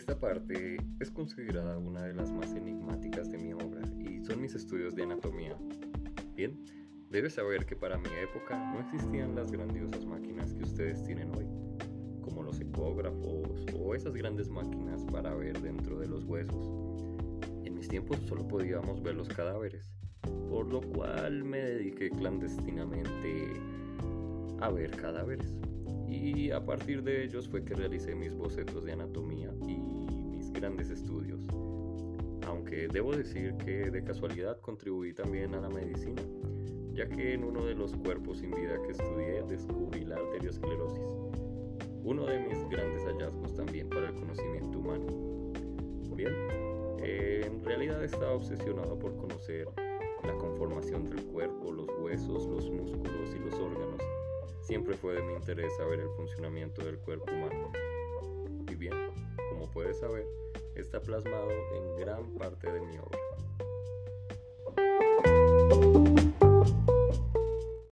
Esta parte es considerada una de las más enigmáticas de mi obra y son mis estudios de anatomía. Bien, debes saber que para mi época no existían las grandiosas máquinas que ustedes tienen hoy, como los ecógrafos o esas grandes máquinas para ver dentro de los huesos. En mis tiempos solo podíamos ver los cadáveres, por lo cual me dediqué clandestinamente a ver cadáveres. Y a partir de ellos fue que realicé mis bocetos de anatomía y grandes estudios. Aunque debo decir que de casualidad contribuí también a la medicina, ya que en uno de los cuerpos sin vida que estudié descubrí la arteriosclerosis, uno de mis grandes hallazgos también para el conocimiento humano. Bien, en realidad estaba obsesionado por conocer la conformación del cuerpo, los huesos, los músculos y los órganos Siempre fue de mi interés saber el funcionamiento del cuerpo humano. Y bien, saber, está plasmado en gran parte de mi obra.